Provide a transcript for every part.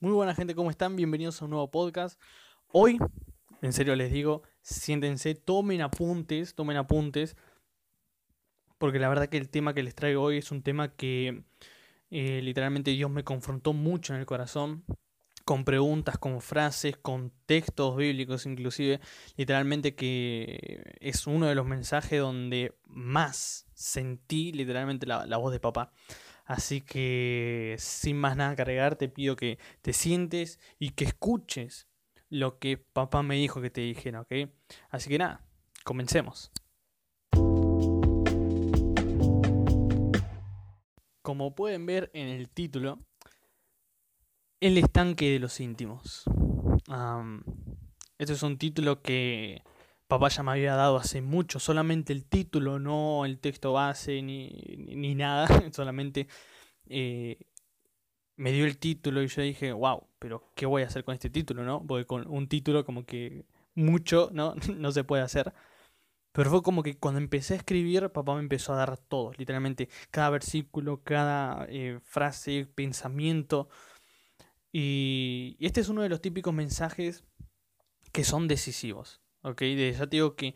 Muy buena gente, ¿cómo están? Bienvenidos a un nuevo podcast. Hoy, en serio les digo, siéntense, tomen apuntes, tomen apuntes, porque la verdad que el tema que les traigo hoy es un tema que eh, literalmente Dios me confrontó mucho en el corazón, con preguntas, con frases, con textos bíblicos inclusive, literalmente que es uno de los mensajes donde más sentí literalmente la, la voz de papá. Así que sin más nada que agregar, te pido que te sientes y que escuches lo que papá me dijo que te dijera, ¿ok? Así que nada, comencemos. Como pueden ver en el título, El estanque de los íntimos. este es un título que papá ya me había dado hace mucho, solamente el título, no el texto base ni, ni, nada, solamente eh, me dio el título y yo dije, wow, pero ¿qué voy a hacer con este título, no? Porque con un título como que mucho, ¿no? no se puede hacer. Pero fue como que cuando empecé a escribir, papá me empezó a dar todo, literalmente, cada versículo, cada eh, frase, pensamiento. Y, este es uno de los típicos mensajes que son decisivos, ¿ok? Ya te digo que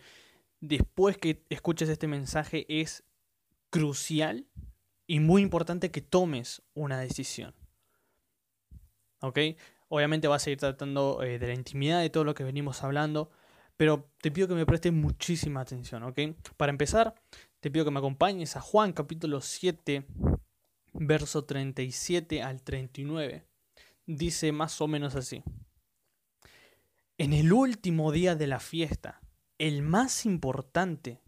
después que escuches este mensaje es crucial y muy importante que tomes una decisión. ¿Ok? Obviamente vas a ir tratando eh, de la intimidad de todo lo que venimos hablando, pero te pido que me prestes muchísima atención, ¿ok? Para empezar, te pido que me acompañes a Juan capítulo 7, verso 37 al 39. Dice más o menos así. En el último día de la fiesta, el más importante,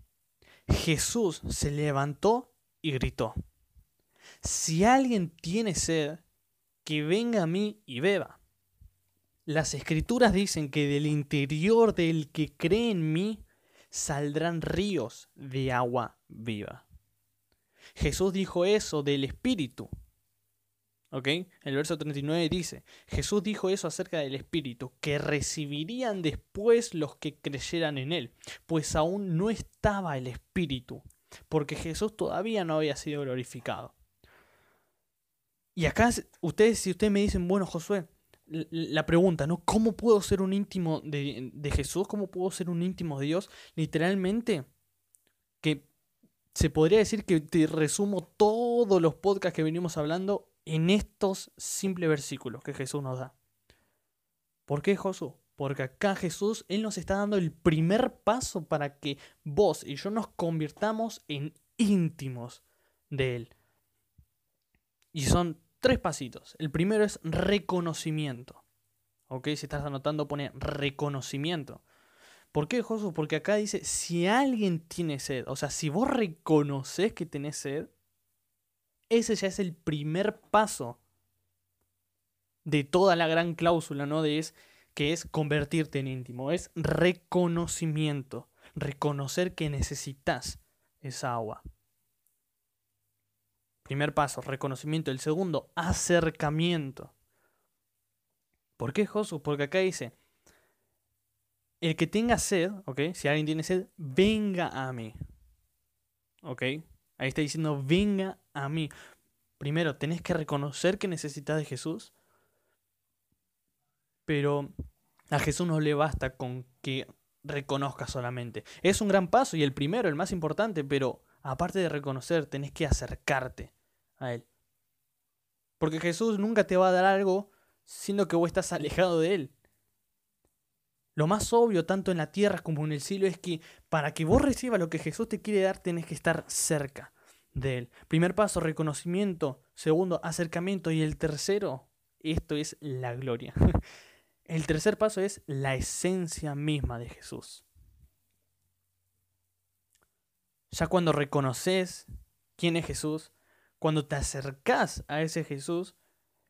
Jesús se levantó y gritó, si alguien tiene sed, que venga a mí y beba. Las escrituras dicen que del interior del que cree en mí saldrán ríos de agua viva. Jesús dijo eso del Espíritu. El verso 39 dice, Jesús dijo eso acerca del Espíritu, que recibirían después los que creyeran en Él, pues aún no estaba el Espíritu, porque Jesús todavía no había sido glorificado. Y acá ustedes, si ustedes me dicen, bueno, Josué, la pregunta, ¿no? ¿Cómo puedo ser un íntimo de, Jesús? ¿Cómo puedo ser un íntimo de Dios? Literalmente, que se podría decir que te resumo todos los podcasts que venimos hablando en estos simples versículos que Jesús nos da. ¿Por qué Josué? Porque acá Jesús, Él nos está dando el primer paso para que vos y yo nos convirtamos en íntimos de Él. Y son tres pasitos. El primero es reconocimiento. ¿Ok? Si estás anotando, pone reconocimiento. ¿Por qué, Josu? Porque acá dice, si alguien tiene sed, o sea, si vos reconoces que tenés sed, ese ya es el primer paso de toda la gran cláusula, ¿no? De es, que es convertirte en íntimo, es reconocimiento, reconocer que necesitas esa agua. Primer paso, reconocimiento. El segundo, acercamiento. ¿Por qué, Josu? Porque acá dice, el que tenga sed, ¿ok? Si alguien tiene sed, venga a mí. ¿Ok? Ahí está diciendo, venga a mí. Primero, tenés que reconocer que necesitas de Jesús. Pero a Jesús no le basta con que reconozca solamente. Es un gran paso y el primero, el más importante, pero aparte de reconocer, tenés que acercarte a Él. Porque Jesús nunca te va a dar algo siendo que vos estás alejado de Él. Lo más obvio, tanto en la tierra como en el cielo, es que para que vos recibas lo que Jesús te quiere dar, tenés que estar cerca de Él. Primer paso, reconocimiento. Segundo, acercamiento. Y el tercero, esto es la gloria. El tercer paso es la esencia misma de Jesús. Ya cuando reconoces quién es Jesús, cuando te acercas a ese Jesús,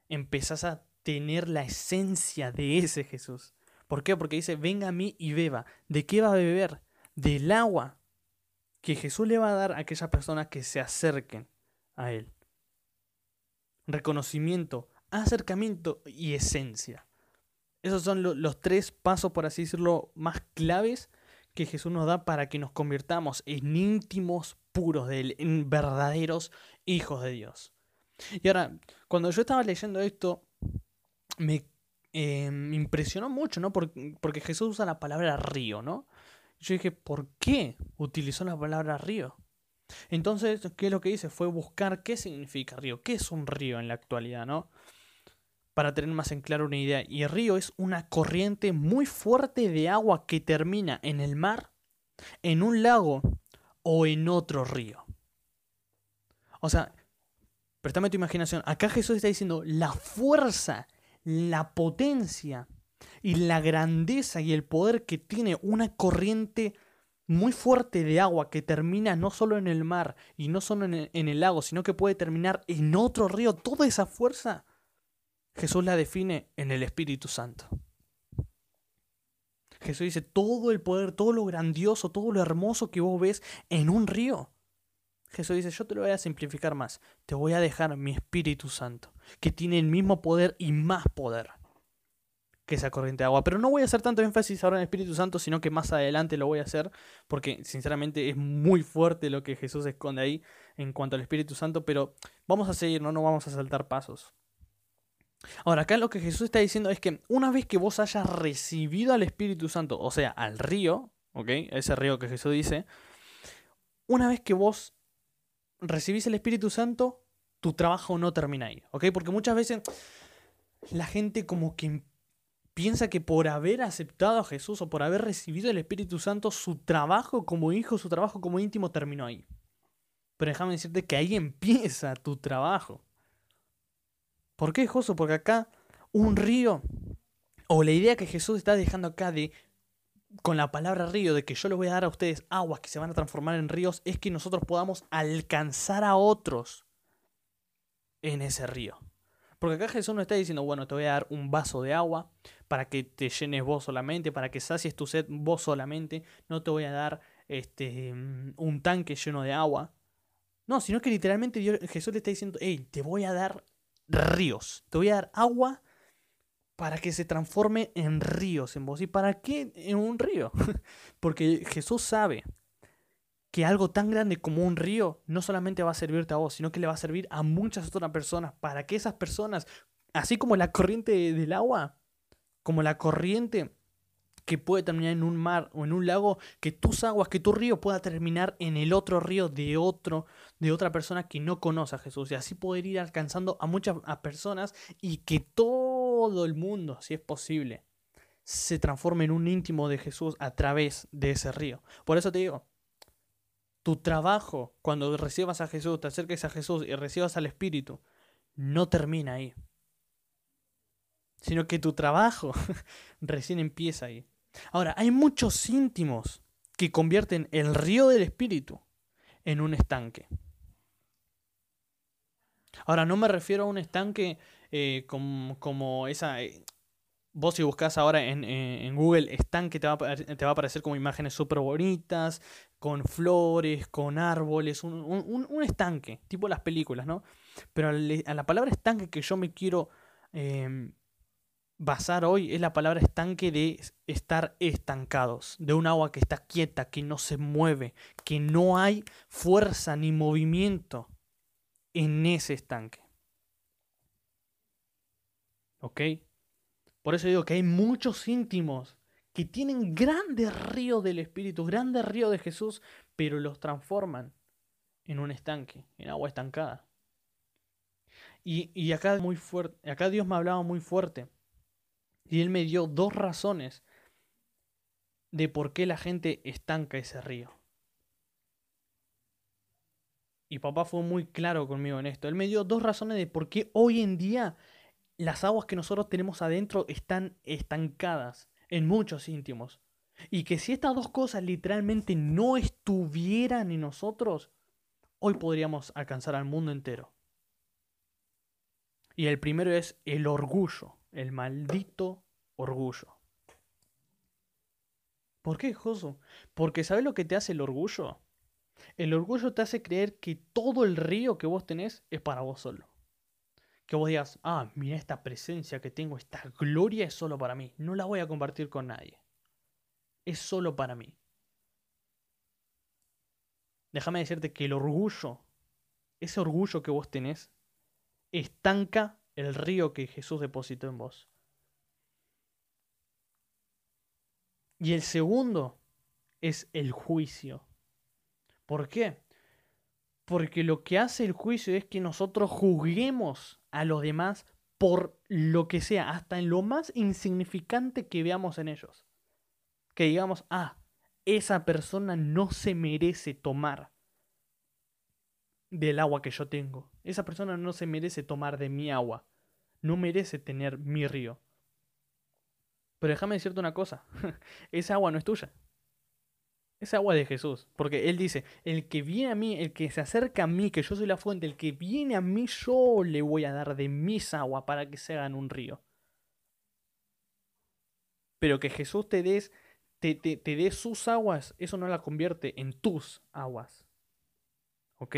empezás a tener la esencia de ese Jesús. ¿Por qué? Porque dice, venga a mí y beba. ¿De qué va a beber? Del agua que Jesús le va a dar a aquellas personas que se acerquen a Él. Reconocimiento, acercamiento y esencia. Esos son los tres pasos, por así decirlo, más claves que Jesús nos da para que nos convirtamos en íntimos puros de Él, en verdaderos hijos de Dios. Y ahora, cuando yo estaba leyendo esto, me, eh, impresionó mucho, ¿no? Porque, porque Jesús usa la palabra río, ¿no? Yo dije, ¿por qué utilizó la palabra río? Entonces, ¿qué es lo que hice? Fue buscar qué significa río, qué es un río en la actualidad, ¿no? Para tener más en claro una idea. Y río es una corriente muy fuerte de agua que termina en el mar, en un lago o en otro río. O sea, préstame tu imaginación. Acá Jesús está diciendo la fuerza, la potencia y la grandeza y el poder que tiene una corriente muy fuerte de agua que termina no solo en el mar y no solo en el, lago, sino que puede terminar en otro río, toda esa fuerza, Jesús la define en el Espíritu Santo. Jesús dice, todo el poder, todo lo grandioso, todo lo hermoso que vos ves en un río. Jesús dice, yo te lo voy a simplificar más, te voy a dejar mi Espíritu Santo, que tiene el mismo poder y más poder que esa corriente de agua. Pero no voy a hacer tanto énfasis ahora en el Espíritu Santo, sino que más adelante lo voy a hacer, porque sinceramente es muy fuerte lo que Jesús esconde ahí en cuanto al Espíritu Santo, pero vamos a seguir, no, no vamos a saltar pasos. Ahora, acá lo que Jesús está diciendo es que una vez que vos hayas recibido al Espíritu Santo, o sea, al río, ¿ok? Ese río que Jesús dice, una vez que vos recibís el Espíritu Santo, tu trabajo no termina ahí, ¿ok? Porque muchas veces la gente como que piensa que por haber aceptado a Jesús o por haber recibido el Espíritu Santo, su trabajo como hijo, su trabajo como íntimo terminó ahí. Pero déjame decirte que ahí empieza tu trabajo. ¿Por qué, Josué? Porque acá un río, o la idea que Jesús está dejando acá de, con la palabra río, de que yo les voy a dar a ustedes aguas que se van a transformar en ríos, es que nosotros podamos alcanzar a otros en ese río. Porque acá Jesús no está diciendo, bueno, te voy a dar un vaso de agua para que te llenes vos solamente, para que sacies tu sed vos solamente. No te voy a dar este, un tanque lleno de agua. No, sino que literalmente Jesús le está diciendo, hey, te voy a dar ríos. Te voy a dar agua para que se transforme en ríos en vos. ¿Y para qué en un río? Porque Jesús sabe que algo tan grande como un río no solamente va a servirte a vos, sino que le va a servir a muchas otras personas, para que esas personas, así como la corriente del agua, como la corriente que puede terminar en un mar o en un lago, que tus aguas, que tu río pueda terminar en el otro río de otro, de otra persona que no conoce a Jesús. Y así poder ir alcanzando a muchas personas y que todo el mundo, si es posible, se transforme en un íntimo de Jesús a través de ese río. Por eso te digo, tu trabajo, cuando recibas a Jesús, te acerques a Jesús y recibas al Espíritu, no termina ahí. Sino que tu trabajo recién empieza ahí. Ahora, hay muchos íntimos que convierten el río del Espíritu en un estanque. Ahora, no me refiero a un estanque eh, como, como, esa... Eh, vos si buscas ahora en, en, Google estanque te va, a, te aparecer como imágenes súper bonitas, con flores, con árboles, un, un, un, estanque, tipo las películas, ¿no? Pero a la palabra estanque que yo me quiero eh, basar hoy es la palabra estanque de estar estancados, de un agua que está quieta, que no se mueve, que no hay fuerza ni movimiento en ese estanque. ¿Ok? Por eso digo que hay muchos íntimos que tienen grandes ríos del Espíritu, grandes ríos de Jesús, pero los transforman en un estanque, en agua estancada. Y, acá, acá Dios me hablaba muy fuerte. Y Él me dio dos razones de por qué la gente estanca ese río. Y papá fue muy claro conmigo en esto. Él me dio dos razones de por qué hoy en día las aguas que nosotros tenemos adentro están estancadas en muchos íntimos. Y que si estas dos cosas literalmente no estuvieran en nosotros, hoy podríamos alcanzar al mundo entero. Y el primero es el orgullo, el maldito orgullo. ¿Por qué, Joso? Porque ¿sabes lo que te hace el orgullo? El orgullo te hace creer que todo el río que vos tenés es para vos solo que vos digas, ah, mira esta presencia que tengo, esta gloria es solo para mí, no la voy a compartir con nadie. Es solo para mí. déjame decirte que el orgullo, ese orgullo que vos tenés, estanca el río que Jesús depositó en vos. Y el segundo es el juicio. ¿Por qué? Porque lo que hace el juicio es que nosotros juzguemos a los demás por lo que sea, hasta en lo más insignificante que veamos en ellos. Que digamos, ah, esa persona no se merece tomar del agua que yo tengo. Esa persona no se merece tomar de mi agua. No merece tener mi río. Pero déjame decirte una cosa. Esa agua no es tuya. Esa agua es de Jesús. Porque Él dice, el que viene a mí, el que se acerca a mí, que yo soy la fuente, el que viene a mí, yo le voy a dar de mis agua para que se hagan un río. Pero que Jesús te des, te, te, te dé sus aguas, eso no la convierte en tus aguas. ¿Ok?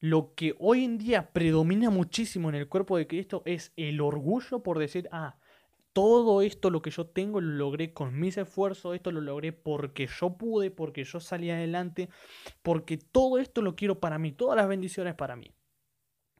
Lo que hoy en día predomina muchísimo en el cuerpo de Cristo es el orgullo por decir, ah, todo esto lo que yo tengo lo logré con mis esfuerzos, esto lo logré porque yo pude, porque yo salí adelante, porque todo esto lo quiero para mí, todas las bendiciones para mí.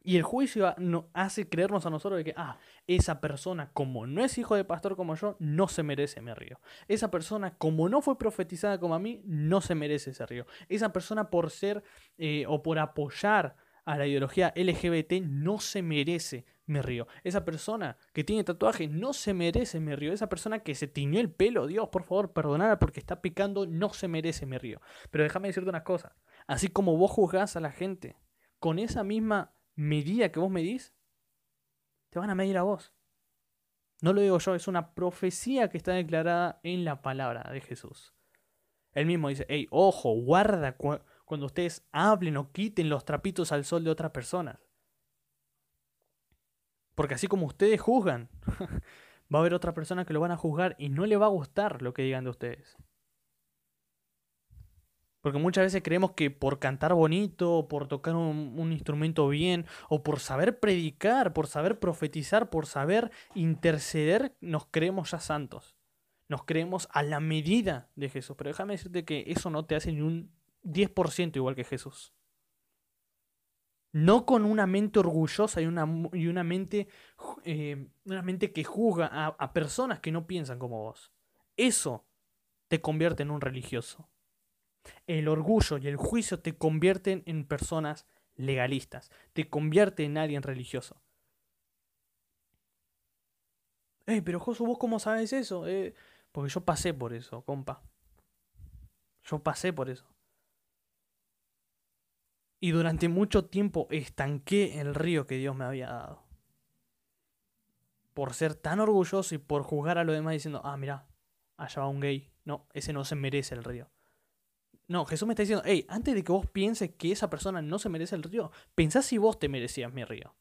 Y el juicio no, hace creernos a nosotros de que, ah, esa persona como no es hijo de pastor como yo, no se merece mi río. Esa persona como no fue profetizada como a mí, no se merece ese río. Esa persona por ser eh, o por apoyar a la ideología LGBT no se merece mi río. Esa persona que tiene tatuaje no se merece mi río. Esa persona que se tiñó el pelo, Dios, por favor, perdonada porque está picando, no se merece mi río. Pero déjame decirte una cosa. Así como vos juzgás a la gente con esa misma medida que vos medís, te van a medir a vos. No lo digo yo, es una profecía que está declarada en la palabra de Jesús. Él mismo dice, hey, ojo, guarda cuando ustedes hablen o quiten los trapitos al sol de otras personas. Porque así como ustedes juzgan, va a haber otra persona que lo van a juzgar y no le va a gustar lo que digan de ustedes. Porque muchas veces creemos que por cantar bonito, por tocar un, instrumento bien, o por saber predicar, por saber profetizar, por saber interceder, nos creemos ya santos. Nos creemos a la medida de Jesús. Pero déjame decirte que eso no te hace ni un 10% igual que Jesús. No con una mente orgullosa y una, y una, mente, eh, una mente que juzga a, personas que no piensan como vos. Eso te convierte en un religioso. El orgullo y el juicio te convierten en personas legalistas, te convierte en alguien religioso. Ey, pero Josu, ¿vos cómo sabes eso? Eh, porque yo pasé por eso, compa. Yo pasé por eso. Y durante mucho tiempo estanqué el río que Dios me había dado. Por ser tan orgulloso y por juzgar a los demás diciendo, ah, mira, allá va un gay. No, ese no se merece el río. No, Jesús me está diciendo, hey, antes de que vos pienses que esa persona no se merece el río, pensá si vos te merecías mi río.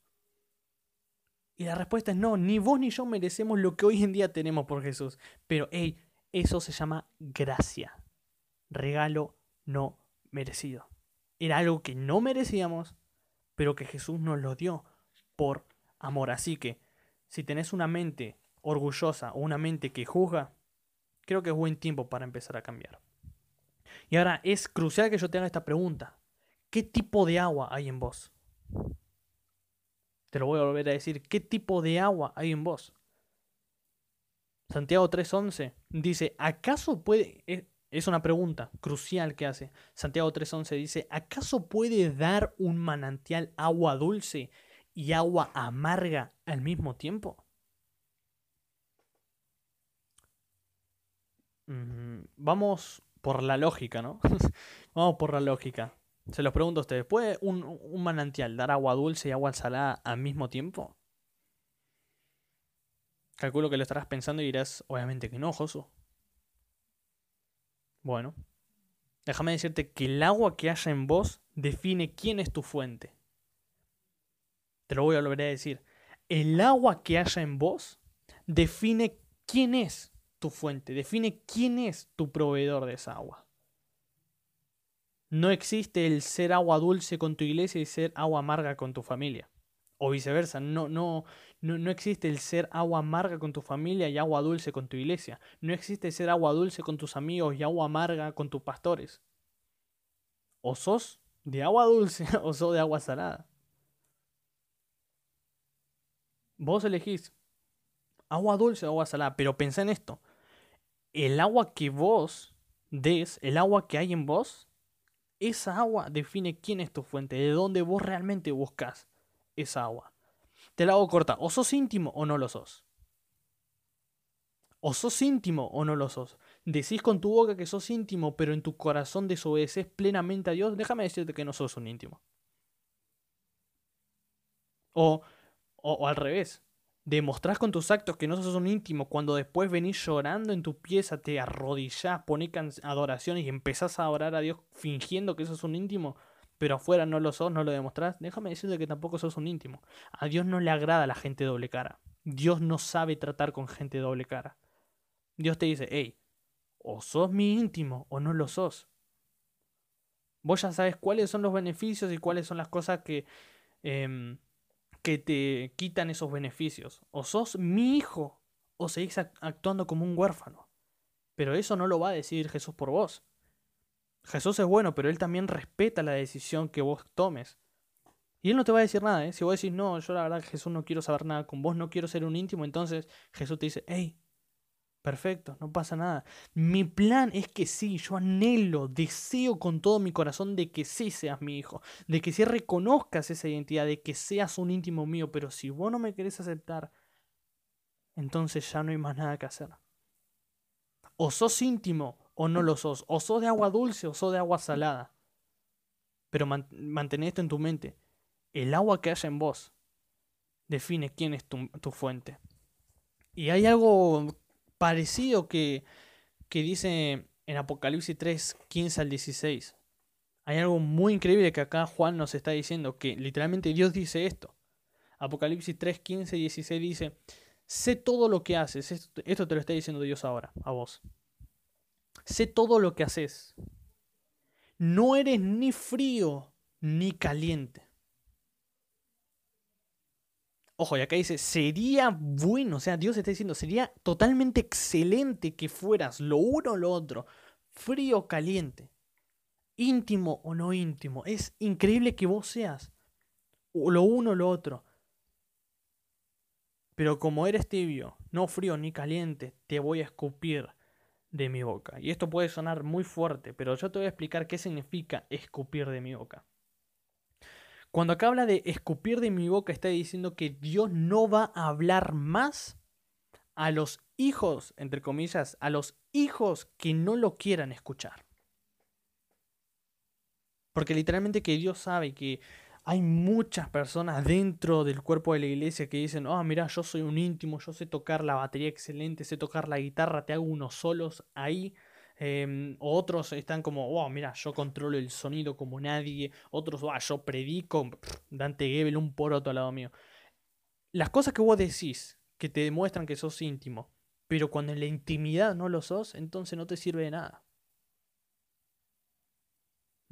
Y la respuesta es no, ni vos ni yo merecemos lo que hoy en día tenemos por Jesús. Pero, hey, eso se llama gracia. Regalo no merecido. Era algo que no merecíamos, pero que Jesús nos lo dio por amor. Así que, si tenés una mente orgullosa o una mente que juzga, creo que es buen tiempo para empezar a cambiar. Y ahora es crucial que yo te haga esta pregunta. ¿Qué tipo de agua hay en vos? Te lo voy a volver a decir. ¿Qué tipo de agua hay en vos? Santiago 3.11 dice, ¿acaso puede... Es una pregunta crucial que hace. Santiago 3.11 dice, ¿acaso puede dar un manantial agua dulce y agua amarga al mismo tiempo? Vamos por la lógica, ¿no? Vamos por la lógica. Se los pregunto a ustedes, ¿puede un, manantial dar agua dulce y agua salada al mismo tiempo? Calculo que lo estarás pensando y dirás, obviamente que no, Josu. Bueno, déjame decirte que el agua que haya en vos define quién es tu fuente. Te lo voy a volver a decir. El agua que haya en vos define quién es tu fuente, define quién es tu proveedor de esa agua. No existe el ser agua dulce con tu iglesia y ser agua amarga con tu familia. O viceversa, no, no, no, no existe el ser agua amarga con tu familia y agua dulce con tu iglesia. No existe ser agua dulce con tus amigos y agua amarga con tus pastores. O sos de agua dulce o sos de agua salada. Vos elegís agua dulce o agua salada, pero pensá en esto. El agua que vos des, el agua que hay en vos, esa agua define quién es tu fuente, de dónde vos realmente buscas esa agua. Te la hago corta, o sos íntimo o no lo sos. O sos íntimo o no lo sos. Decís con tu boca que sos íntimo, pero en tu corazón desobedeces plenamente a Dios, déjame decirte que no sos un íntimo. O, o, al revés, demostrás con tus actos que no sos un íntimo cuando después venís llorando en tu pieza, te arrodillás, ponés adoraciones y empezás a orar a Dios fingiendo que sos un íntimo, pero afuera no lo sos, no lo demostrás, déjame decirte que tampoco sos un íntimo. A Dios no le agrada la gente doble cara. Dios no sabe tratar con gente doble cara. Dios te dice, hey, o sos mi íntimo o no lo sos. Vos ya sabes cuáles son los beneficios y cuáles son las cosas que, em, que te quitan esos beneficios. O sos mi hijo o seguís actuando como un huérfano. Pero eso no lo va a decidir Jesús por vos. Jesús es bueno, pero Él también respeta la decisión que vos tomes. Y Él no te va a decir nada, ¿eh? Si vos decís, no, yo la verdad Jesús no quiero saber nada con vos, no quiero ser un íntimo, entonces Jesús te dice, hey, Perfecto, no pasa nada. Mi plan es que sí, yo anhelo, deseo con todo mi corazón de que sí seas mi hijo, de que sí reconozcas esa identidad, de que seas un íntimo mío, pero si vos no me querés aceptar, entonces ya no hay más nada que hacer. O sos íntimo o no lo sos, o sos de agua dulce o sos de agua salada. Pero mantén esto en tu mente. El agua que haya en vos define quién es tu, fuente. Y hay algo parecido que, que dice en Apocalipsis 3, 15 al 16. Hay algo muy increíble que acá Juan nos está diciendo, que literalmente Dios dice esto. Apocalipsis 3, 15 y 16 dice, sé todo lo que haces, esto, esto te lo está diciendo Dios ahora, a vos. Sé todo lo que haces. No eres ni frío ni caliente. Ojo, y acá dice, sería bueno, o sea, Dios está diciendo, sería totalmente excelente que fueras lo uno o lo otro, frío o caliente, íntimo o no íntimo. Es increíble que vos seas lo uno o lo otro. Pero como eres tibio, no frío ni caliente, te voy a escupir de mi boca. Y esto puede sonar muy fuerte, pero yo te voy a explicar qué significa escupir de mi boca. Cuando acá habla de escupir de mi boca, está diciendo que Dios no va a hablar más a los hijos, entre comillas, a los hijos que no lo quieran escuchar. Porque literalmente que Dios sabe que hay muchas personas dentro del cuerpo de la iglesia que dicen, oh, mira, yo soy un íntimo, yo sé tocar la batería excelente, sé tocar la guitarra, te hago unos solos ahí, Em, otros están como, wow, mira, yo controlo el sonido como nadie. Otros, wow, yo predico. Dante Gebel, un poroto al lado mío. Las cosas que vos decís, que te demuestran que sos íntimo, pero cuando en la intimidad no lo sos, entonces no te sirve de nada.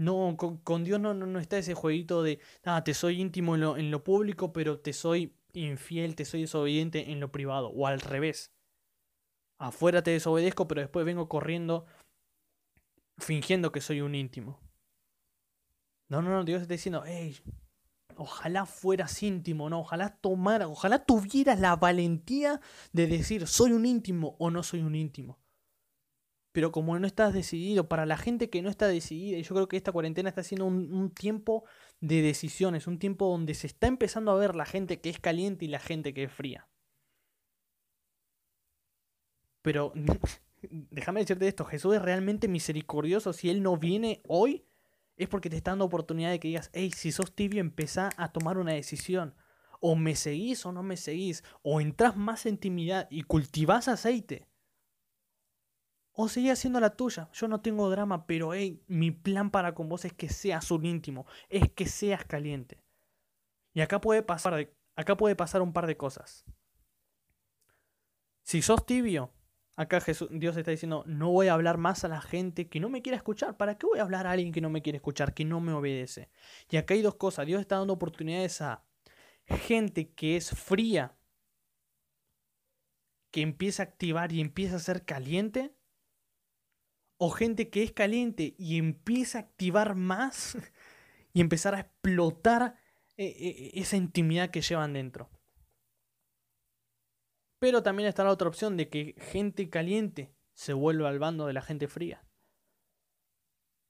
No, con, Dios no, no, está ese jueguito de, ah, te soy íntimo en lo, en lo público, pero te soy infiel, te soy desobediente en lo privado. O al revés. Afuera te desobedezco, pero después vengo corriendo fingiendo que soy un íntimo. No, no, no, Dios está diciendo, hey, ojalá fueras íntimo, no, ojalá tomara, ojalá tuvieras la valentía de decir soy un íntimo o no soy un íntimo. Pero como no estás decidido, para la gente que no está decidida, y yo creo que esta cuarentena está siendo un, tiempo de decisiones, un tiempo donde se está empezando a ver la gente que es caliente y la gente que es fría. Pero déjame decirte esto, Jesús es realmente misericordioso. Si Él no viene hoy, es porque te está dando oportunidad de que digas, hey, si sos tibio, empezá a tomar una decisión. O me seguís o no me seguís. O entras más en intimidad y cultivás aceite. O seguís haciendo la tuya. Yo no tengo drama, pero mi plan para con vos es que seas un íntimo. Es que seas caliente. Y acá puede pasar, un par de cosas. Si sos tibio, Acá Jesús, Dios está diciendo, no voy a hablar más a la gente que no me quiere escuchar. ¿Para qué voy a hablar a alguien que no me quiere escuchar, que no me obedece? Y acá hay dos cosas. Dios está dando oportunidades a gente que es fría, que empieza a activar y empieza a ser caliente. O gente que es caliente y empieza a activar más y empezar a explotar eh, eh, esa intimidad que llevan dentro. Pero también está la otra opción de que gente caliente se vuelva al bando de la gente fría.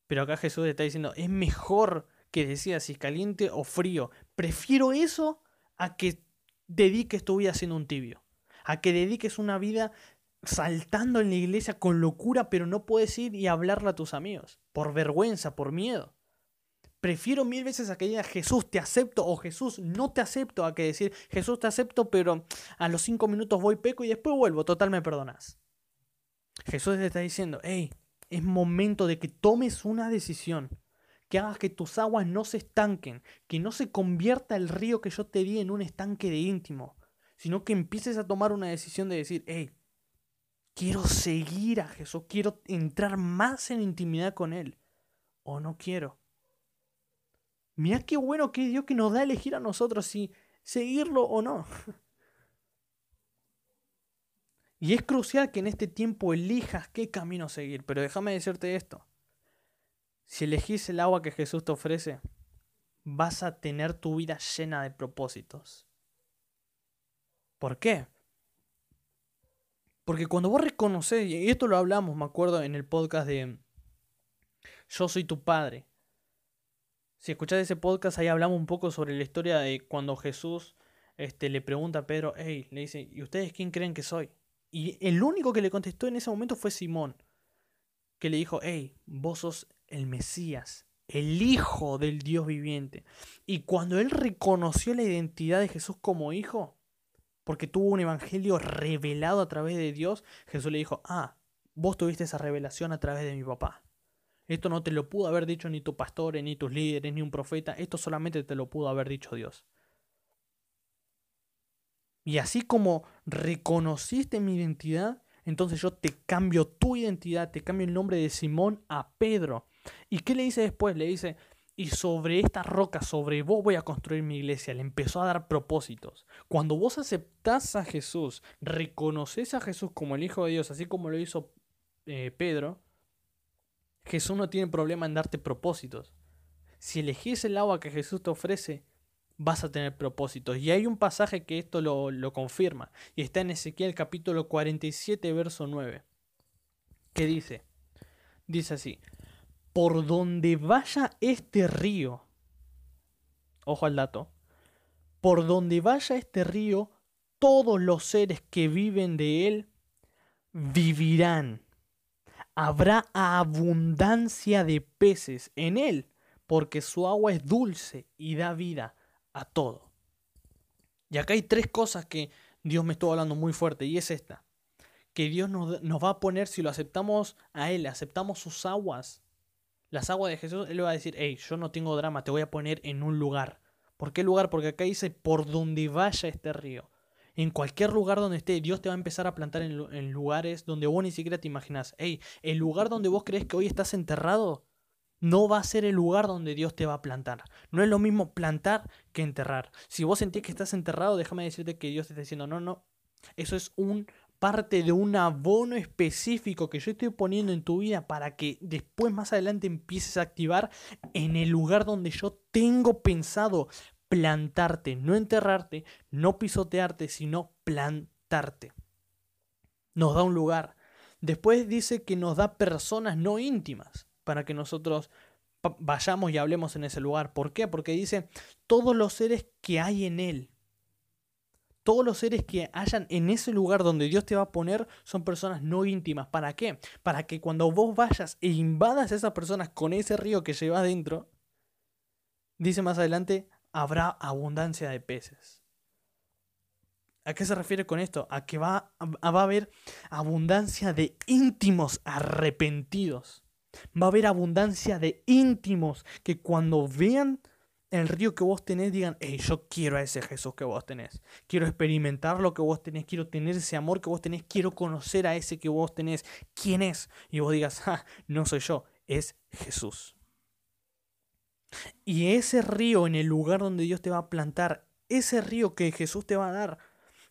Pero acá Jesús está diciendo, es mejor que decías si caliente o frío. Prefiero eso a que dediques tu vida siendo un tibio. A que dediques una vida saltando en la iglesia con locura, pero no puedes ir y hablarle a tus amigos. Por vergüenza, por miedo. Prefiero mil veces a que diga Jesús te acepto o Jesús no te acepto a que decir Jesús te acepto, pero a los cinco minutos voy peco y después vuelvo, total me perdonas. Jesús te está diciendo, hey, es momento de que tomes una decisión, que hagas que tus aguas no se estanquen, que no se convierta el río que yo te di en un estanque de íntimo, sino que empieces a tomar una decisión de decir, hey, quiero seguir a Jesús, quiero entrar más en intimidad con Él, o no quiero. Mira qué bueno que Dios que nos da a elegir a nosotros si seguirlo o no. Y es crucial que en este tiempo elijas qué camino seguir. Pero déjame decirte esto. Si elegís el agua que Jesús te ofrece, vas a tener tu vida llena de propósitos. ¿Por qué? Porque cuando vos reconoces, y esto lo hablamos, me acuerdo, en el podcast de Yo soy tu padre. Si escuchás ese podcast, ahí hablamos un poco sobre la historia de cuando Jesús este, le pregunta a Pedro, hey, le dice, ¿y ustedes quién creen que soy? Y el único que le contestó en ese momento fue Simón, que le dijo, hey, vos sos el Mesías, el Hijo del Dios viviente. Y cuando él reconoció la identidad de Jesús como hijo, porque tuvo un evangelio revelado a través de Dios, Jesús le dijo, ah, vos tuviste esa revelación a través de mi papá. Esto no te lo pudo haber dicho ni tu pastor, ni tus líderes, ni un profeta, esto solamente te lo pudo haber dicho Dios. Y así como reconociste mi identidad, entonces yo te cambio tu identidad, te cambio el nombre de Simón a Pedro. ¿Y qué le dice después? Le dice, y sobre esta roca, sobre vos voy a construir mi iglesia. Le empezó a dar propósitos. Cuando vos aceptás a Jesús, reconoces a Jesús como el Hijo de Dios, así como lo hizo eh, Pedro, Jesús no tiene problema en darte propósitos. Si elegís el agua que Jesús te ofrece, vas a tener propósitos. Y hay un pasaje que esto lo, lo confirma. Y está en Ezequiel capítulo 47, verso 9. Que dice, dice así, por donde vaya este río, ojo al dato, por donde vaya este río, todos los seres que viven de él vivirán. Habrá abundancia de peces en él, porque su agua es dulce y da vida a todo. Y acá hay tres cosas que Dios me estuvo hablando muy fuerte y es esta. Que Dios nos, nos, va a poner, si lo aceptamos a Él, aceptamos sus aguas, las aguas de Jesús, Él le va a decir, hey, yo no tengo drama, te voy a poner en un lugar. ¿Por qué lugar? Porque acá dice, por donde vaya este río. En cualquier lugar donde esté, Dios te va a empezar a plantar en, lugares donde vos ni siquiera te imaginas. Hey, el lugar donde vos crees que hoy estás enterrado, no va a ser el lugar donde Dios te va a plantar. No es lo mismo plantar que enterrar. Si vos sentís que estás enterrado, déjame decirte que Dios te está diciendo, no, no, eso es un parte de un abono específico que yo estoy poniendo en tu vida para que después más adelante empieces a activar en el lugar donde yo tengo pensado plantarte, no enterrarte, no pisotearte, sino plantarte. Nos da un lugar. Después dice que nos da personas no íntimas para que nosotros vayamos y hablemos en ese lugar. ¿Por qué? Porque dice, todos los seres que hay en él, todos los seres que hayan en ese lugar donde Dios te va a poner son personas no íntimas. ¿Para qué? Para que cuando vos vayas e invadas a esas personas con ese río que llevas dentro, dice más adelante, habrá abundancia de peces. ¿A qué se refiere con esto? A que va, va a haber abundancia de íntimos arrepentidos. Va a haber abundancia de íntimos que cuando vean el río que vos tenés digan, hey, yo quiero a ese Jesús que vos tenés. Quiero experimentar lo que vos tenés, quiero tener ese amor que vos tenés, quiero conocer a ese que vos tenés. ¿Quién es? Y vos digas, ah, no soy yo, es Jesús. Y ese río en el lugar donde Dios te va a plantar, ese río que Jesús te va a dar,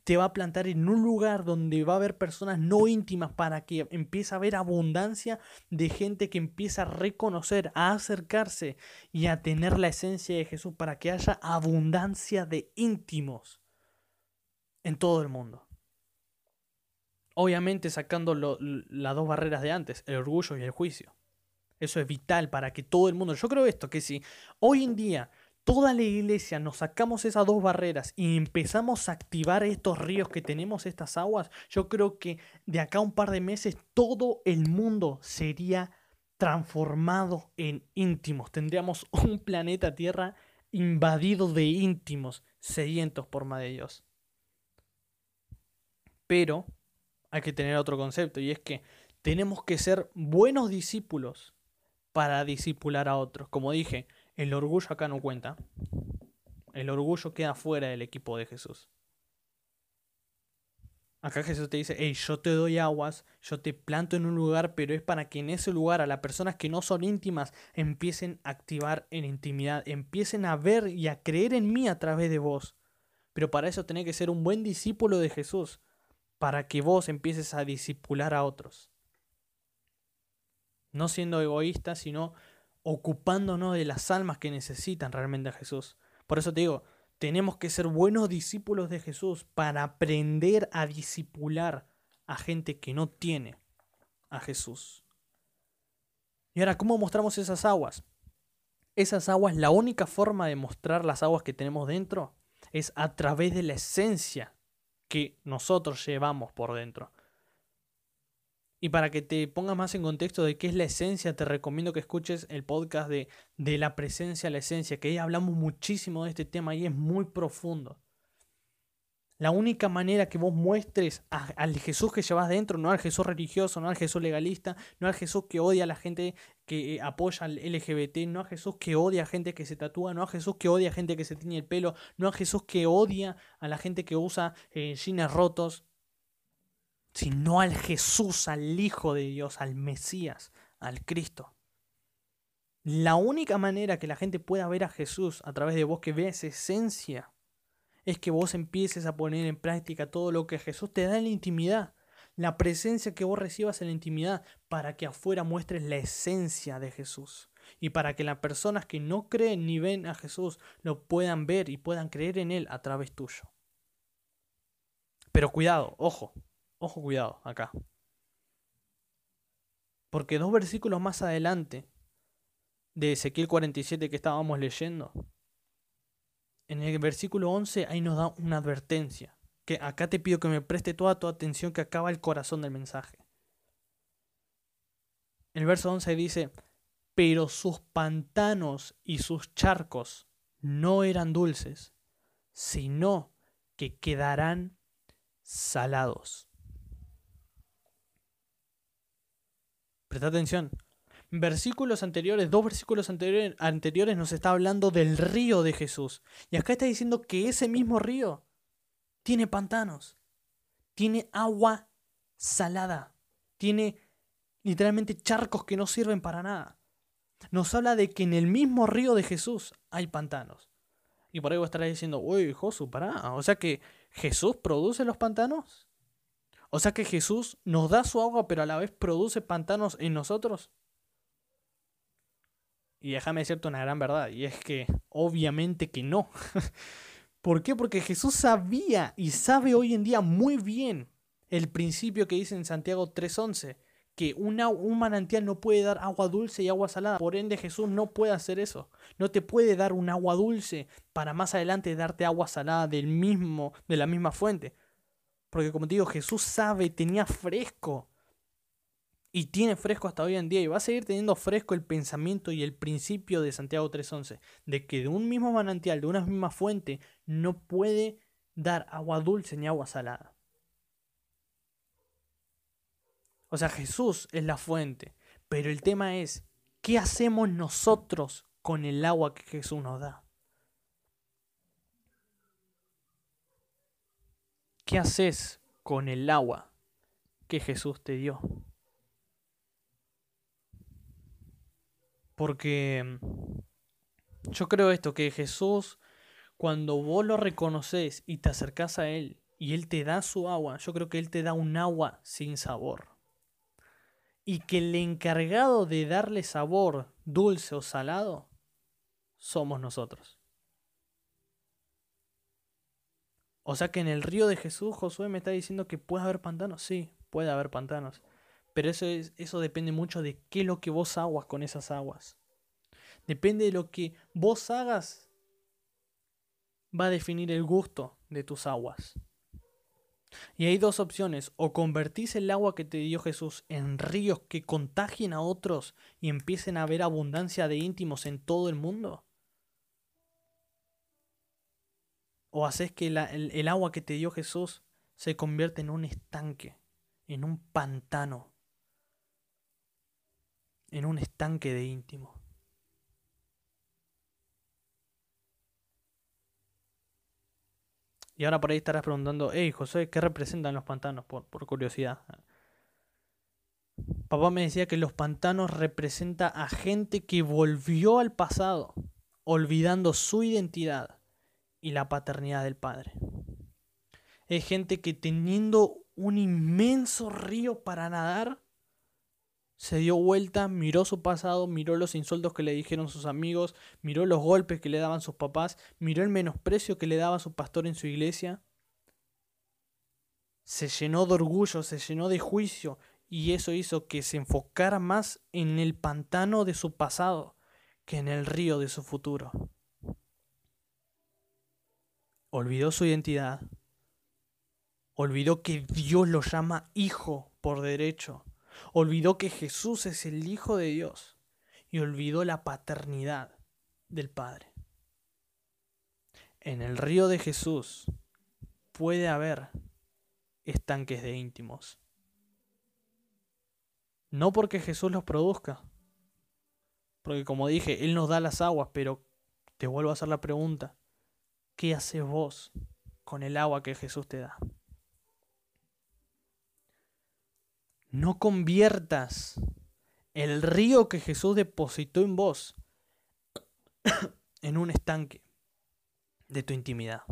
te va a plantar en un lugar donde va a haber personas no íntimas para que empiece a haber abundancia de gente que empieza a reconocer, a acercarse y a tener la esencia de Jesús para que haya abundancia de íntimos en todo el mundo. Obviamente sacando las dos barreras de antes, el orgullo y el juicio. Eso es vital para que todo el mundo... Yo creo esto, que si hoy en día toda la iglesia nos sacamos esas dos barreras y empezamos a activar estos ríos que tenemos, estas aguas, yo creo que de acá a un par de meses todo el mundo sería transformado en íntimos. Tendríamos un planeta Tierra invadido de íntimos, sedientos por más de Dios. Pero hay que tener otro concepto y es que tenemos que ser buenos discípulos para discipular a otros. Como dije, el orgullo acá no cuenta. El orgullo queda fuera del equipo de Jesús. Acá Jesús te dice, hey, yo te doy aguas, yo te planto en un lugar, pero es para que en ese lugar a las personas que no son íntimas empiecen a activar en intimidad, empiecen a ver y a creer en mí a través de vos. Pero para eso tenés que ser un buen discípulo de Jesús, para que vos empieces a discipular a otros. No siendo egoísta, sino ocupándonos de las almas que necesitan realmente a Jesús. Por eso te digo, tenemos que ser buenos discípulos de Jesús para aprender a discipular a gente que no tiene a Jesús. Y ahora, ¿cómo mostramos esas aguas? Esas aguas, la única forma de mostrar las aguas que tenemos dentro es a través de la esencia que nosotros llevamos por dentro. Y para que te pongas más en contexto de qué es la esencia, te recomiendo que escuches el podcast de, de la presencia a la esencia, que ahí hablamos muchísimo de este tema y es muy profundo. La única manera que vos muestres al Jesús que llevas dentro, no al Jesús religioso, no al Jesús legalista, no al Jesús que odia a la gente que eh, apoya al LGBT, no a Jesús que odia a gente que se tatúa, no a Jesús que odia a gente que se tiñe el pelo, no a Jesús que odia a la gente que usa eh, jeans rotos, sino al Jesús, al Hijo de Dios, al Mesías, al Cristo. La única manera que la gente pueda ver a Jesús a través de vos que vea esa esencia es que vos empieces a poner en práctica todo lo que Jesús te da en la intimidad. La presencia que vos recibas en la intimidad para que afuera muestres la esencia de Jesús. Y para que las personas que no creen ni ven a Jesús lo puedan ver y puedan creer en Él a través tuyo. Pero cuidado, ojo, Ojo, cuidado, acá. Porque dos versículos más adelante de Ezequiel 47 que estábamos leyendo, en el versículo 11 ahí nos da una advertencia. Que acá te pido que me preste toda tu atención que acaba el corazón del mensaje. El verso 11 dice, pero sus pantanos y sus charcos no eran dulces, sino que quedarán salados. Presta atención. Versículos anteriores, dos versículos anteriores, anteriores nos está hablando del río de Jesús. Y acá está diciendo que ese mismo río tiene pantanos, tiene agua salada, tiene literalmente charcos que no sirven para nada. Nos habla de que en el mismo río de Jesús hay pantanos. Y por ahí vos estarás diciendo, uy, Josu, pará. O sea que Jesús produce los pantanos. O sea que Jesús nos da su agua, pero a la vez produce pantanos en nosotros. Y déjame decirte una gran verdad, y es que obviamente que no. ¿Por qué? Porque Jesús sabía y sabe hoy en día muy bien el principio que dice en Santiago 3.11, que un manantial no puede dar agua dulce y agua salada. Por ende Jesús no puede hacer eso. No te puede dar un agua dulce para más adelante darte agua salada del mismo, de la misma fuente. Porque como te digo, Jesús sabe, tenía fresco. Y tiene fresco hasta hoy en día. Y va a seguir teniendo fresco el pensamiento y el principio de Santiago 3.11. De que de un mismo manantial, de una misma fuente, no puede dar agua dulce ni agua salada. O sea, Jesús es la fuente. Pero el tema es, ¿qué hacemos nosotros con el agua que Jesús nos da? ¿Qué haces con el agua que Jesús te dio? Porque yo creo esto, que Jesús, cuando vos lo reconoces y te acercás a Él y Él te da su agua, yo creo que Él te da un agua sin sabor. Y que el encargado de darle sabor, dulce o salado, somos nosotros. O sea que en el río de Jesús, Josué me está diciendo que puede haber pantanos. Sí, puede haber pantanos. Pero eso, es, eso depende mucho de qué es lo que vos aguas con esas aguas. Depende de lo que vos hagas, va a definir el gusto de tus aguas. Y hay dos opciones, o convertís el agua que te dio Jesús en ríos que contagien a otros y empiecen a haber abundancia de íntimos en todo el mundo. O haces que el, agua que te dio Jesús se convierta en un estanque, en un pantano, en un estanque de íntimo. Y ahora por ahí estarás preguntando, hey José, ¿qué representan los pantanos? Por, por curiosidad. Papá me decía que los pantanos representa a gente que volvió al pasado, olvidando su identidad y la paternidad del Padre. Es gente que teniendo un inmenso río para nadar, se dio vuelta, miró su pasado, miró los insultos que le dijeron sus amigos, miró los golpes que le daban sus papás, miró el menosprecio que le daba su pastor en su iglesia. Se llenó de orgullo, se llenó de juicio y eso hizo que se enfocara más en el pantano de su pasado que en el río de su futuro olvidó su identidad, olvidó que Dios lo llama hijo por derecho, olvidó que Jesús es el Hijo de Dios y olvidó la paternidad del Padre. En el río de Jesús puede haber estanques de íntimos. No porque Jesús los produzca, porque como dije, Él nos da las aguas, pero te vuelvo a hacer la pregunta, ¿Qué haces vos con el agua que Jesús te da? No conviertas el río que Jesús depositó en vos en un estanque de tu intimidad.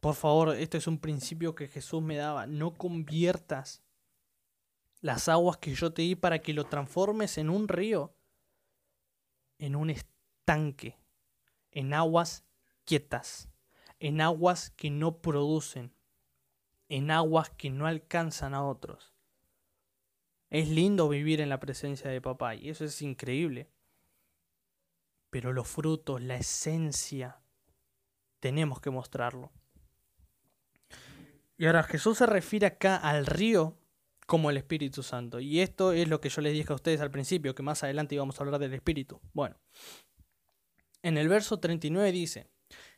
Por favor, esto es un principio que Jesús me daba. No conviertas las aguas que yo te di para que lo transformes en un río, en un estanque en aguas quietas, en aguas que no producen, en aguas que no alcanzan a otros. Es lindo vivir en la presencia de papá y eso es increíble. Pero los frutos, la esencia, tenemos que mostrarlo. Y ahora Jesús se refiere acá al río como el Espíritu Santo. Y esto es lo que yo les dije a ustedes al principio, que más adelante íbamos a hablar del Espíritu. Bueno, en el verso 39 dice,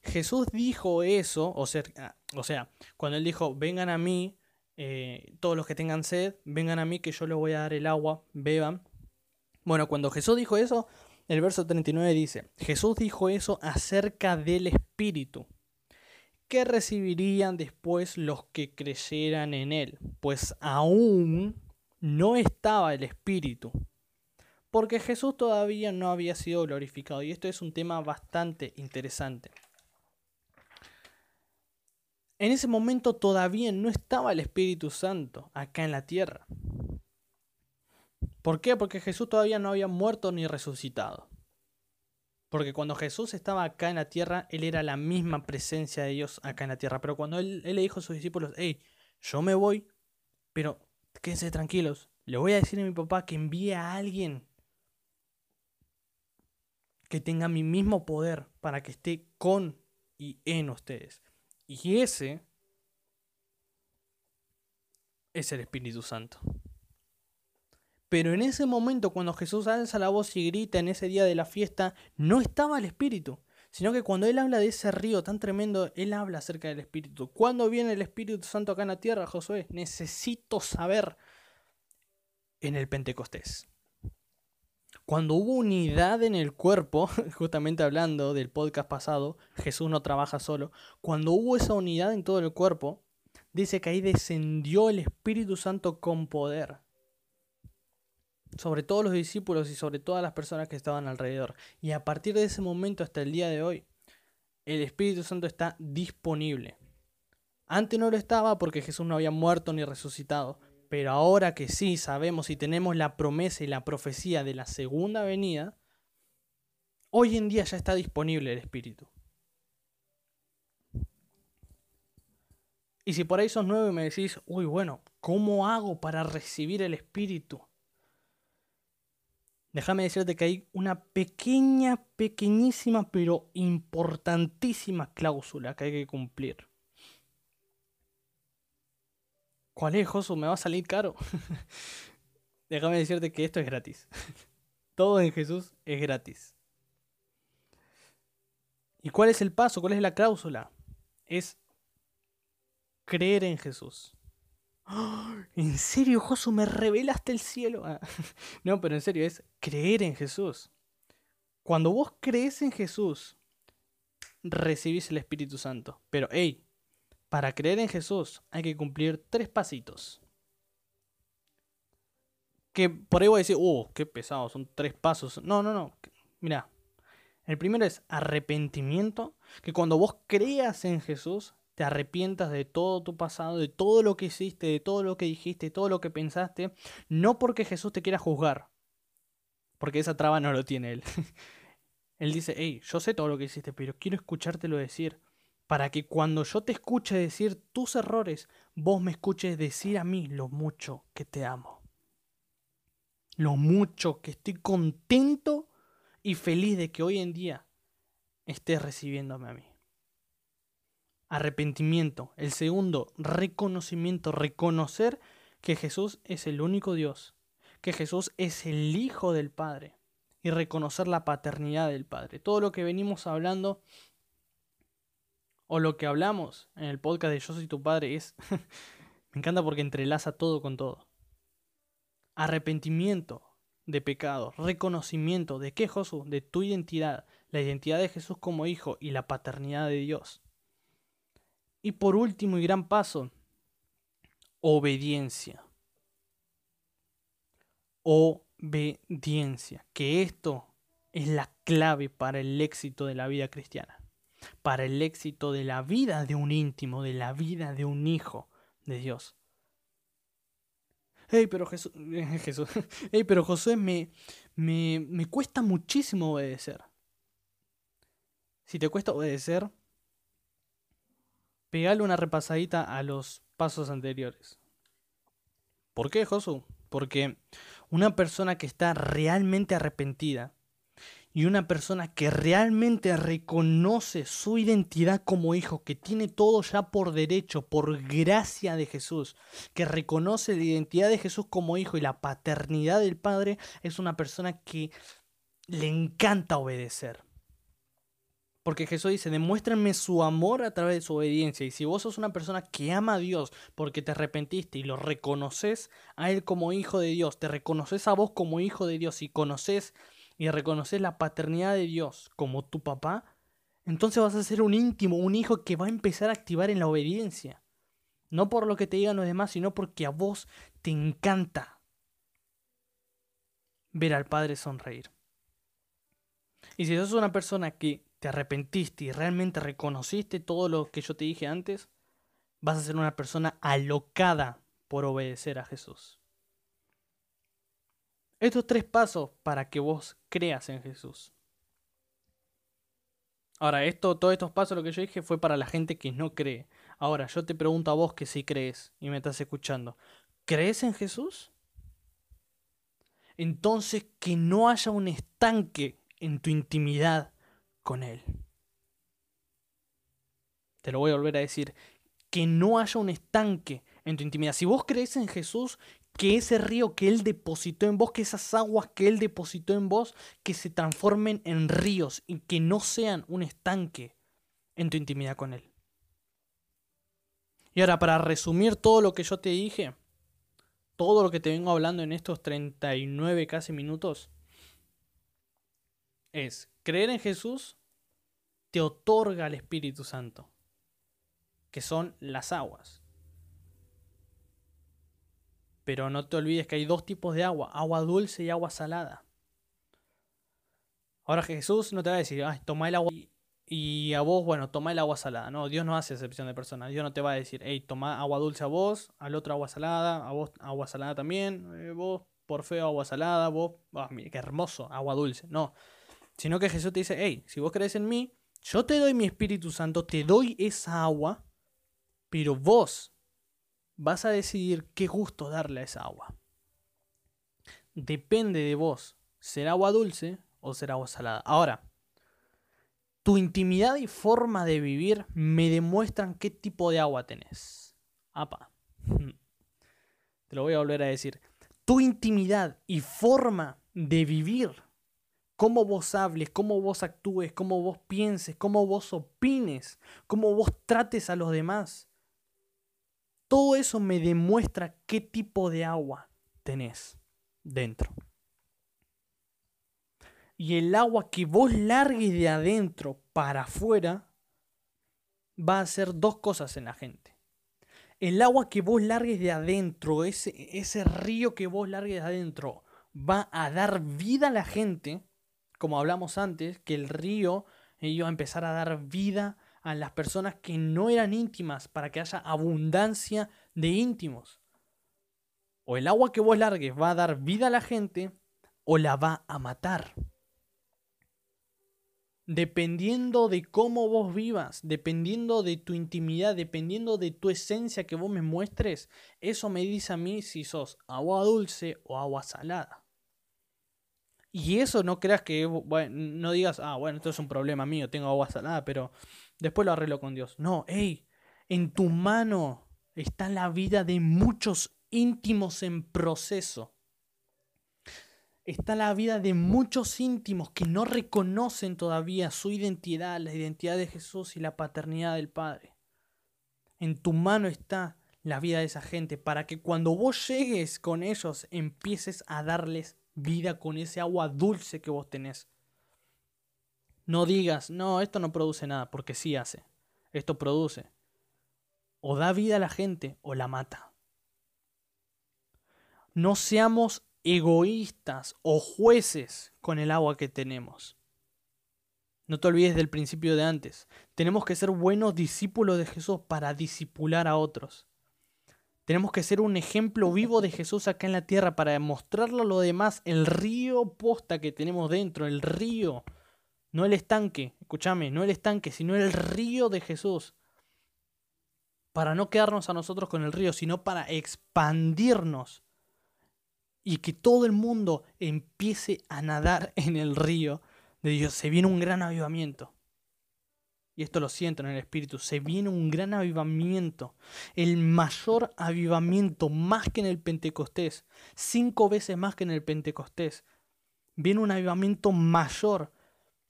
Jesús dijo eso, o sea, cuando él dijo, vengan a mí, eh, todos los que tengan sed, vengan a mí que yo les voy a dar el agua, beban. Bueno, cuando Jesús dijo eso, el verso 39 dice, Jesús dijo eso acerca del Espíritu, que recibirían después los que creyeran en Él, pues aún no estaba el Espíritu porque Jesús todavía no había sido glorificado. Y esto es un tema bastante interesante. En ese momento todavía no estaba el Espíritu Santo acá en la tierra. ¿Por qué? Porque Jesús todavía no había muerto ni resucitado. Porque cuando Jesús estaba acá en la tierra, Él era la misma presencia de Dios acá en la tierra. Pero cuando Él, le dijo a sus discípulos, hey, yo me voy, pero quédense tranquilos, le voy a decir a mi papá que envíe a alguien que tenga mi mismo poder para que esté con y en ustedes. Y ese es el Espíritu Santo. Pero en ese momento, cuando Jesús alza la voz y grita en ese día de la fiesta, no estaba el Espíritu, sino que cuando Él habla de ese río tan tremendo, Él habla acerca del Espíritu. ¿Cuándo viene el Espíritu Santo acá en la tierra, Josué? Necesito saber en el Pentecostés. Cuando hubo unidad en el cuerpo, justamente hablando del podcast pasado, Jesús no trabaja solo, cuando hubo esa unidad en todo el cuerpo, dice que ahí descendió el Espíritu Santo con poder sobre todos los discípulos y sobre todas las personas que estaban alrededor. Y a partir de ese momento hasta el día de hoy, el Espíritu Santo está disponible. Antes no lo estaba porque Jesús no había muerto ni resucitado, pero ahora que sí sabemos y tenemos la promesa y la profecía de la segunda venida, hoy en día ya está disponible el Espíritu. Y si por ahí sos nuevo y me decís, uy, bueno, ¿cómo hago para recibir el Espíritu? Déjame decirte que hay una pequeña, pequeñísima, pero importantísima cláusula que hay que cumplir. ¿Cuál es, Josu? Me va a salir caro. Déjame decirte que esto es gratis. Todo en Jesús es gratis. ¿Y cuál es el paso? ¿Cuál es la cláusula? Es creer en Jesús. ¿En serio, Josu? ¿Me revelaste el cielo? Ah, no, pero en serio, es creer en Jesús. Cuando vos crees en Jesús, recibís el Espíritu Santo. Pero, hey, para creer en Jesús hay que cumplir tres pasitos. Que por ahí voy a decir, oh, qué pesado, son tres pasos. No, no, no. Mira, el primero es arrepentimiento. Que cuando vos creas en Jesús, te arrepientas de todo tu pasado, de todo lo que hiciste, de todo lo que dijiste, de todo lo que pensaste, no porque Jesús te quiera juzgar, porque esa traba no lo tiene él. él dice, hey, yo sé todo lo que hiciste, pero quiero escuchártelo decir, para que cuando yo te escuche decir tus errores, vos me escuches decir a mí lo mucho que te amo. Lo mucho que estoy contento y feliz de que hoy en día estés recibiéndome a mí arrepentimiento. El segundo, reconocimiento, reconocer que Jesús es el único Dios, que Jesús es el Hijo del Padre y reconocer la paternidad del Padre. Todo lo que venimos hablando o lo que hablamos en el podcast de Yo soy tu Padre es, me encanta porque entrelaza todo con todo. Arrepentimiento de pecado, reconocimiento de qué Jesús, de tu identidad, la identidad de Jesús como Hijo y la paternidad de Dios. Y por último y gran paso, obediencia. Obediencia. Que esto es la clave para el éxito de la vida cristiana. Para el éxito de la vida de un íntimo, de la vida de un hijo de Dios. Hey, pero Jesús, hey, pero José, me, me, me cuesta muchísimo obedecer. Si te cuesta obedecer, pegale una repasadita a los pasos anteriores. ¿Por qué, Josu? Porque una persona que está realmente arrepentida y una persona que realmente reconoce su identidad como hijo, que tiene todo ya por derecho, por gracia de Jesús, que reconoce la identidad de Jesús como hijo y la paternidad del Padre, es una persona que le encanta obedecer. Porque Jesús dice, demuéstrenme su amor a través de su obediencia. Y si vos sos una persona que ama a Dios porque te arrepentiste y lo reconoces a Él como hijo de Dios, te reconoces a vos como hijo de Dios y conoces y reconoces la paternidad de Dios como tu papá, entonces vas a ser un íntimo, un hijo que va a empezar a activar en la obediencia. No por lo que te digan los demás, sino porque a vos te encanta ver al Padre sonreír. Y si sos una persona que te arrepentiste y realmente reconociste todo lo que yo te dije antes, vas a ser una persona alocada por obedecer a Jesús. Estos tres pasos para que vos creas en Jesús. Ahora, esto, todos estos pasos, lo que yo dije, fue para la gente que no cree. Ahora, yo te pregunto a vos que sí crees y me estás escuchando. ¿Crees en Jesús? Entonces, que no haya un estanque en tu intimidad con Él. Te lo voy a volver a decir, que no haya un estanque en tu intimidad. Si vos crees en Jesús, que ese río que Él depositó en vos, que esas aguas que Él depositó en vos, que se transformen en ríos y que no sean un estanque en tu intimidad con Él. Y ahora, para resumir todo lo que yo te dije, todo lo que te vengo hablando en estos 39 casi minutos, es creer en Jesús te otorga el Espíritu Santo, que son las aguas. Pero no te olvides que hay dos tipos de agua, agua dulce y agua salada. Ahora Jesús no te va a decir, ay, toma el agua y a vos, bueno, toma el agua salada. No, Dios no hace excepción de personas. Dios no te va a decir, hey, toma agua dulce a vos, al otro agua salada, a vos agua salada también, eh, vos por feo agua salada, vos, ah, mira, qué hermoso, agua dulce. No, sino que Jesús te dice, hey, si vos crees en mí, yo te doy mi Espíritu Santo, te doy esa agua, pero vos vas a decidir qué gusto darle a esa agua. Depende de vos, ser agua dulce o ser agua salada. Ahora, tu intimidad y forma de vivir me demuestran qué tipo de agua tenés. Apa. Te lo voy a volver a decir. Tu intimidad y forma de vivir, cómo vos hables, cómo vos actúes, cómo vos pienses, cómo vos opines, cómo vos trates a los demás. Todo eso me demuestra qué tipo de agua tenés dentro y el agua que vos largues de adentro para afuera va a hacer dos cosas en la gente. El agua que vos largues de adentro, ese, ese río que vos largues de adentro, va a dar vida a la gente, como hablamos antes, que el río iba a empezar a dar vida a las personas que no eran íntimas para que haya abundancia de íntimos. O el agua que vos largues va a dar vida a la gente o la va a matar dependiendo de cómo vos vivas, dependiendo de tu intimidad, dependiendo de tu esencia que vos me muestres, eso me dice a mí si sos agua dulce o agua salada. Y eso no creas que, bueno, no digas, ah, bueno, esto es un problema mío, tengo agua salada, pero después lo arreglo con Dios. No, hey, en tu mano está la vida de muchos íntimos en proceso está la vida de muchos íntimos que no reconocen todavía su identidad, la identidad de Jesús y la paternidad del Padre. En tu mano está la vida de esa gente para que cuando vos llegues con ellos empieces a darles vida con ese agua dulce que vos tenés. No digas, no, esto no produce nada, porque sí hace. Esto produce. O da vida a la gente o la mata. No seamos egoístas o jueces con el agua que tenemos. No te olvides del principio de antes. Tenemos que ser buenos discípulos de Jesús para disipular a otros. Tenemos que ser un ejemplo vivo de Jesús acá en la tierra para demostrarle a lo demás el río posta que tenemos dentro, el río, no el estanque, escúchame, no el estanque, sino el río de Jesús. Para no quedarnos a nosotros con el río, sino para expandirnos y que todo el mundo empiece a nadar en el río de Dios. Se viene un gran avivamiento. Y esto lo siento en el Espíritu. Se viene un gran avivamiento. El mayor avivamiento más que en el Pentecostés. Cinco veces más que en el Pentecostés. Viene un avivamiento mayor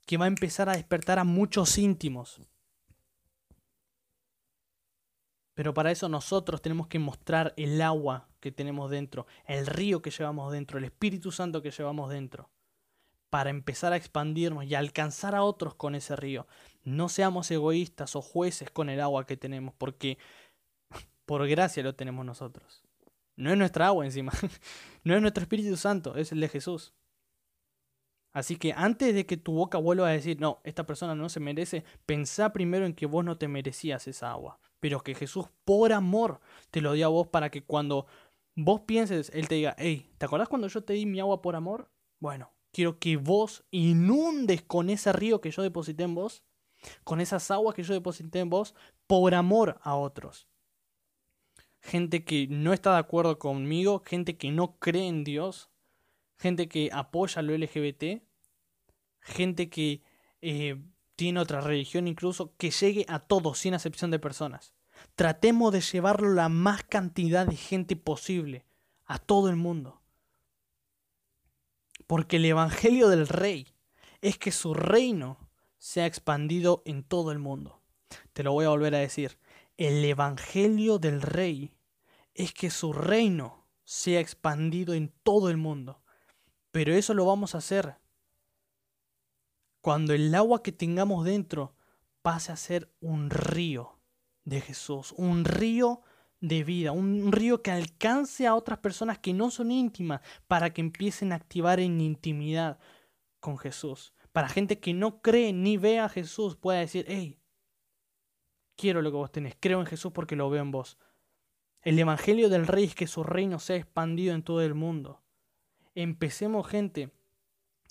que va a empezar a despertar a muchos íntimos. Pero para eso nosotros tenemos que mostrar el agua que tenemos dentro, el río que llevamos dentro, el Espíritu Santo que llevamos dentro, para empezar a expandirnos y alcanzar a otros con ese río. No seamos egoístas o jueces con el agua que tenemos, porque por gracia lo tenemos nosotros. No es nuestra agua encima, no es nuestro Espíritu Santo, es el de Jesús. Así que antes de que tu boca vuelva a decir, no, esta persona no se merece, pensá primero en que vos no te merecías esa agua pero que Jesús por amor te lo dio a vos para que cuando vos pienses, Él te diga, hey, ¿te acordás cuando yo te di mi agua por amor? Bueno, quiero que vos inundes con ese río que yo deposité en vos, con esas aguas que yo deposité en vos, por amor a otros. Gente que no está de acuerdo conmigo, gente que no cree en Dios, gente que apoya lo LGBT, gente que eh, tiene otra religión incluso, que llegue a todos sin excepción de personas. Tratemos de llevarlo la más cantidad de gente posible, a todo el mundo. Porque el Evangelio del Rey es que su reino se ha expandido en todo el mundo. Te lo voy a volver a decir. El Evangelio del Rey es que su reino se ha expandido en todo el mundo. Pero eso lo vamos a hacer cuando el agua que tengamos dentro pase a ser un río de Jesús, un río de vida, un río que alcance a otras personas que no son íntimas para que empiecen a activar en intimidad con Jesús, para gente que no cree ni ve a Jesús, pueda decir, hey, quiero lo que vos tenés, creo en Jesús porque lo veo en vos. El Evangelio del Rey es que su reino sea expandido en todo el mundo. Empecemos, gente,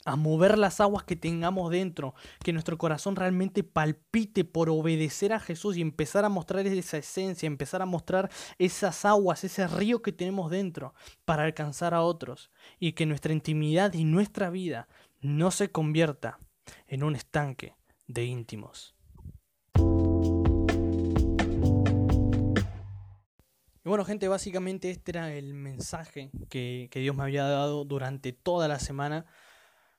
a mover las aguas que tengamos dentro, que nuestro corazón realmente palpite por obedecer a Jesús y empezar a mostrar esa esencia, empezar a mostrar esas aguas, ese río que tenemos dentro para alcanzar a otros y que nuestra intimidad y nuestra vida no se convierta en un estanque de íntimos. Y bueno, gente, básicamente este era el mensaje que, que Dios me había dado durante toda la semana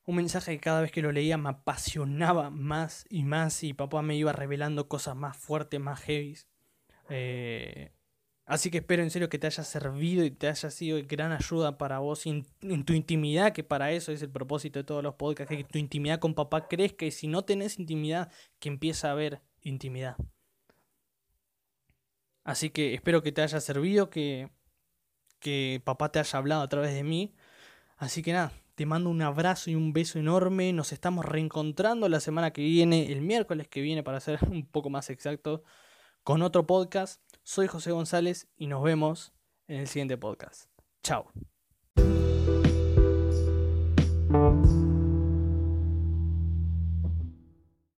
un mensaje que cada vez que lo leía me apasionaba más y más y papá me iba revelando cosas más fuertes, más heavy. Eh, así que espero en serio que te haya servido y te haya sido de gran ayuda para vos en, tu intimidad, que para eso es el propósito de todos los podcasts, que tu intimidad con papá crezca y si no tenés intimidad, que empiece a haber intimidad. Así que espero que te haya servido, que, que papá te haya hablado a través de mí. Así que nada, te mando un abrazo y un beso enorme. Nos estamos reencontrando la semana que viene, el miércoles que viene, para ser un poco más exacto, con otro podcast. Soy José González y nos vemos en el siguiente podcast. Chao.